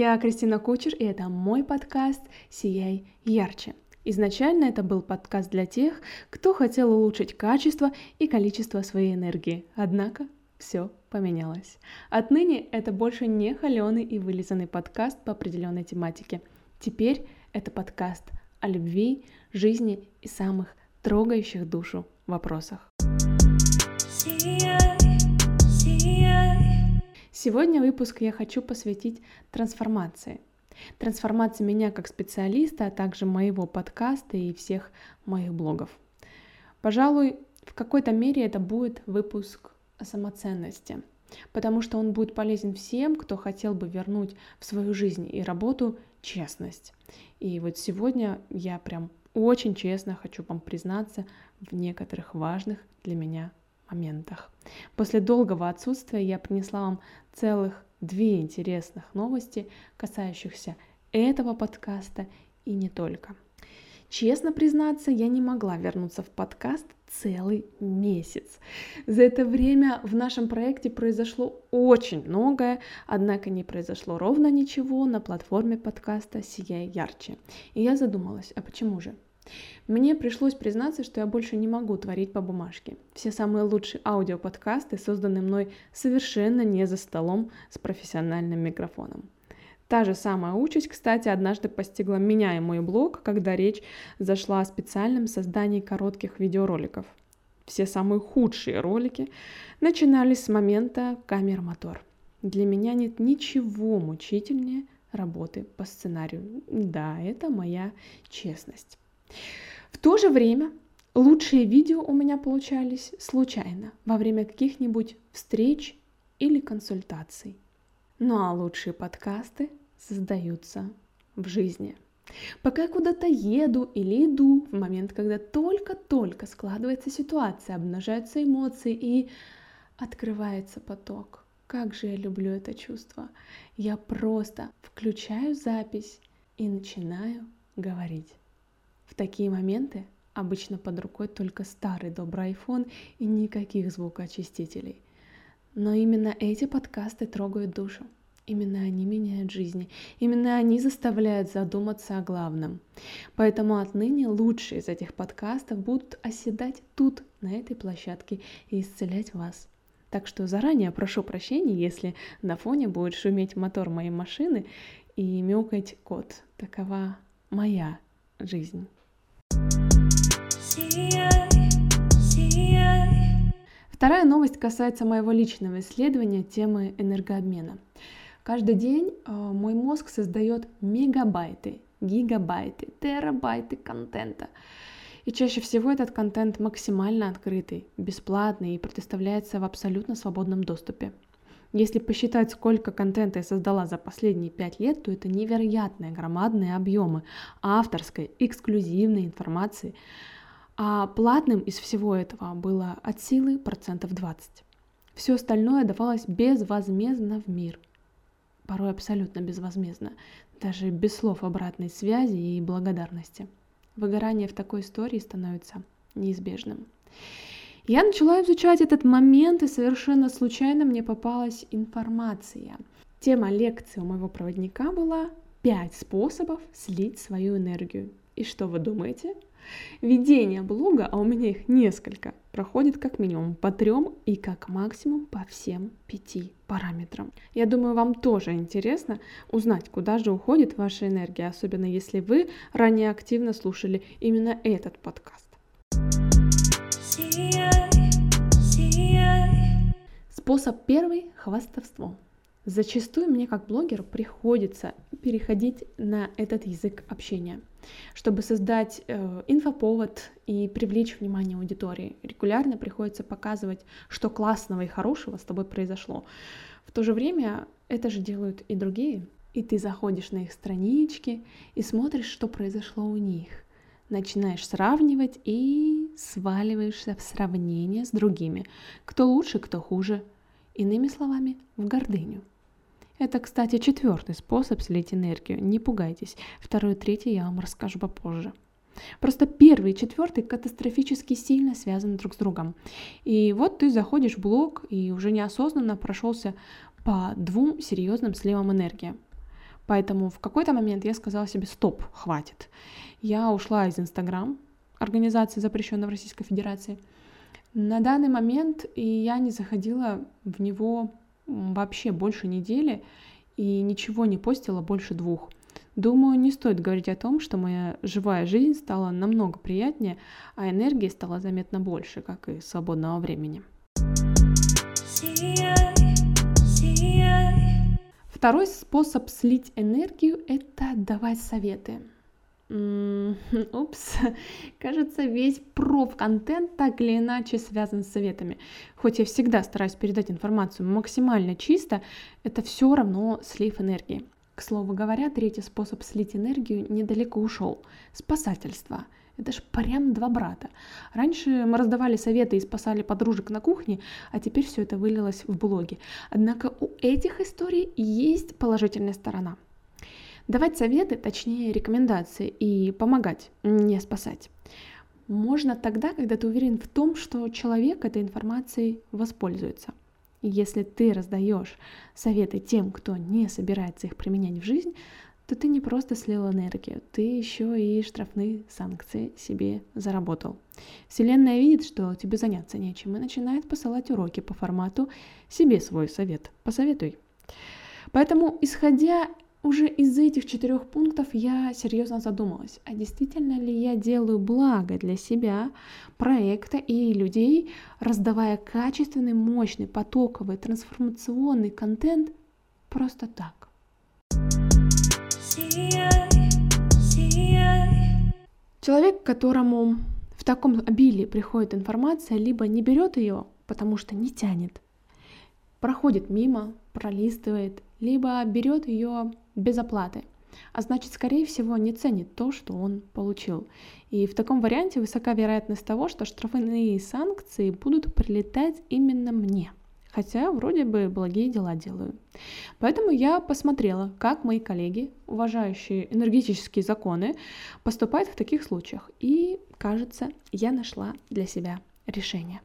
Я Кристина Кучер, и это мой подкаст «Сияй ярче». Изначально это был подкаст для тех, кто хотел улучшить качество и количество своей энергии. Однако все поменялось. Отныне это больше не холеный и вылизанный подкаст по определенной тематике. Теперь это подкаст о любви, жизни и самых трогающих душу вопросах. Сегодня выпуск я хочу посвятить трансформации. Трансформации меня как специалиста, а также моего подкаста и всех моих блогов. Пожалуй, в какой-то мере это будет выпуск о самоценности, потому что он будет полезен всем, кто хотел бы вернуть в свою жизнь и работу честность. И вот сегодня я прям очень честно хочу вам признаться в некоторых важных для меня моментах. После долгого отсутствия я принесла вам целых две интересных новости, касающихся этого подкаста и не только. Честно признаться, я не могла вернуться в подкаст целый месяц. За это время в нашем проекте произошло очень многое, однако не произошло ровно ничего на платформе подкаста «Сияй ярче». И я задумалась, а почему же? Мне пришлось признаться, что я больше не могу творить по бумажке. Все самые лучшие аудиоподкасты созданы мной совершенно не за столом с профессиональным микрофоном. Та же самая участь, кстати, однажды постигла меня и мой блог, когда речь зашла о специальном создании коротких видеороликов. Все самые худшие ролики начинались с момента камер-мотор. Для меня нет ничего мучительнее работы по сценарию. Да, это моя честность. В то же время лучшие видео у меня получались случайно, во время каких-нибудь встреч или консультаций. Ну а лучшие подкасты создаются в жизни. Пока я куда-то еду или иду, в момент, когда только-только складывается ситуация, обнажаются эмоции и открывается поток. Как же я люблю это чувство. Я просто включаю запись и начинаю говорить. В такие моменты обычно под рукой только старый добрый iPhone и никаких звукоочистителей. Но именно эти подкасты трогают душу. Именно они меняют жизни. Именно они заставляют задуматься о главном. Поэтому отныне лучшие из этих подкастов будут оседать тут, на этой площадке, и исцелять вас. Так что заранее прошу прощения, если на фоне будет шуметь мотор моей машины и мяукать кот. Такова моя жизнь. Вторая новость касается моего личного исследования темы энергообмена. Каждый день э, мой мозг создает мегабайты, гигабайты, терабайты контента. И чаще всего этот контент максимально открытый, бесплатный и предоставляется в абсолютно свободном доступе. Если посчитать, сколько контента я создала за последние пять лет, то это невероятные громадные объемы авторской, эксклюзивной информации. А платным из всего этого было от силы процентов 20. Все остальное давалось безвозмездно в мир. Порой абсолютно безвозмездно, даже без слов обратной связи и благодарности. Выгорание в такой истории становится неизбежным. Я начала изучать этот момент, и совершенно случайно мне попалась информация. Тема лекции у моего проводника была «Пять способов слить свою энергию». И что вы думаете? Ведение блога, а у меня их несколько, проходит как минимум по трем и как максимум по всем пяти параметрам. Я думаю, вам тоже интересно узнать, куда же уходит ваша энергия, особенно если вы ранее активно слушали именно этот подкаст. Способ первый – хвастовство. Зачастую мне как блогер приходится переходить на этот язык общения, чтобы создать э, инфоповод и привлечь внимание аудитории. Регулярно приходится показывать, что классного и хорошего с тобой произошло. В то же время это же делают и другие. И ты заходишь на их странички и смотришь, что произошло у них. Начинаешь сравнивать и сваливаешься в сравнение с другими. Кто лучше, кто хуже. Иными словами, в гордыню. Это, кстати, четвертый способ слить энергию. Не пугайтесь. Второй и третий я вам расскажу попозже. Просто первый и четвертый катастрофически сильно связаны друг с другом. И вот ты заходишь в блог и уже неосознанно прошелся по двум серьезным сливам энергии. Поэтому в какой-то момент я сказала себе, стоп, хватит. Я ушла из Инстаграм, организации, запрещенной в Российской Федерации. На данный момент я не заходила в него вообще больше недели и ничего не постила больше двух. Думаю, не стоит говорить о том, что моя живая жизнь стала намного приятнее, а энергии стало заметно больше, как и свободного времени. Второй способ слить энергию – это давать советы. Упс, кажется, весь проф-контент так или иначе связан с советами. Хоть я всегда стараюсь передать информацию максимально чисто, это все равно слив энергии. К слову говоря, третий способ слить энергию недалеко ушел – спасательство. Это ж прям два брата. Раньше мы раздавали советы и спасали подружек на кухне, а теперь все это вылилось в блоге. Однако у этих историй есть положительная сторона – Давать советы, точнее рекомендации и помогать, не спасать. Можно тогда, когда ты уверен в том, что человек этой информацией воспользуется. если ты раздаешь советы тем, кто не собирается их применять в жизнь, то ты не просто слил энергию, ты еще и штрафные санкции себе заработал. Вселенная видит, что тебе заняться нечем и начинает посылать уроки по формату «себе свой совет, посоветуй». Поэтому, исходя уже из этих четырех пунктов я серьезно задумалась, а действительно ли я делаю благо для себя, проекта и людей, раздавая качественный, мощный, потоковый, трансформационный контент просто так. Человек, которому в таком обилии приходит информация, либо не берет ее, потому что не тянет, проходит мимо, пролистывает, либо берет ее без оплаты, а значит, скорее всего, не ценит то, что он получил. И в таком варианте высока вероятность того, что штрафные санкции будут прилетать именно мне. Хотя вроде бы благие дела делаю. Поэтому я посмотрела, как мои коллеги, уважающие энергетические законы, поступают в таких случаях. И, кажется, я нашла для себя решение.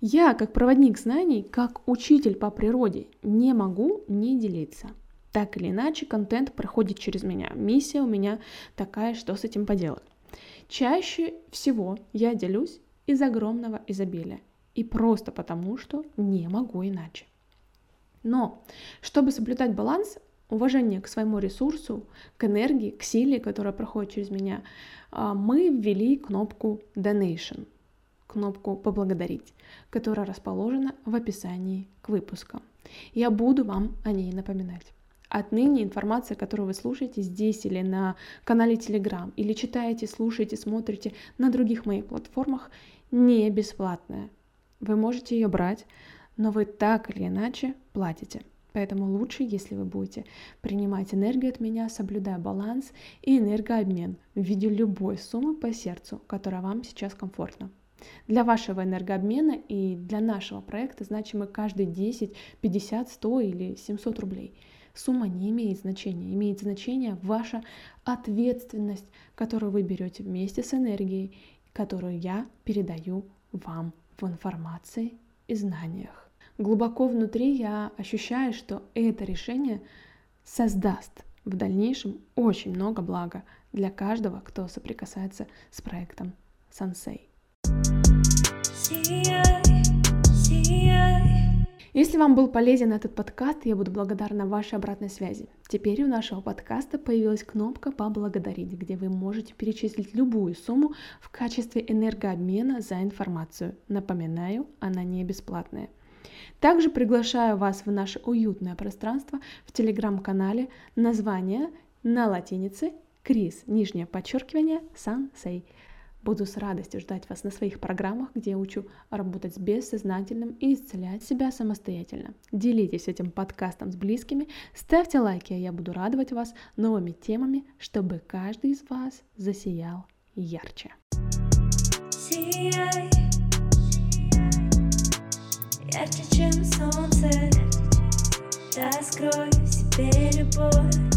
Я, как проводник знаний, как учитель по природе, не могу не делиться – так или иначе, контент проходит через меня. Миссия у меня такая, что с этим поделать. Чаще всего я делюсь из огромного изобилия. И просто потому, что не могу иначе. Но, чтобы соблюдать баланс, уважение к своему ресурсу, к энергии, к силе, которая проходит через меня, а, мы ввели кнопку Donation, кнопку «Поблагодарить», которая расположена в описании к выпуску. Я буду вам о ней напоминать. Отныне информация, которую вы слушаете здесь или на канале Telegram, или читаете, слушаете, смотрите на других моих платформах, не бесплатная. Вы можете ее брать, но вы так или иначе платите. Поэтому лучше, если вы будете принимать энергию от меня, соблюдая баланс и энергообмен в виде любой суммы по сердцу, которая вам сейчас комфортна. Для вашего энергообмена и для нашего проекта значимы каждый 10, 50, 100 или 700 рублей – Сумма не имеет значения. Имеет значение ваша ответственность, которую вы берете вместе с энергией, которую я передаю вам в информации и знаниях. Глубоко внутри я ощущаю, что это решение создаст в дальнейшем очень много блага для каждого, кто соприкасается с проектом Сансей. Если вам был полезен этот подкаст, я буду благодарна вашей обратной связи. Теперь у нашего подкаста появилась кнопка «Поблагодарить», где вы можете перечислить любую сумму в качестве энергообмена за информацию. Напоминаю, она не бесплатная. Также приглашаю вас в наше уютное пространство в телеграм-канале название на латинице Крис, нижнее подчеркивание, Сан Сей. Буду с радостью ждать вас на своих программах, где я учу работать с бессознательным и исцелять себя самостоятельно. Делитесь этим подкастом с близкими, ставьте лайки, а я буду радовать вас новыми темами, чтобы каждый из вас засиял ярче. Ярче, чем солнце, раскрой в себе любовь.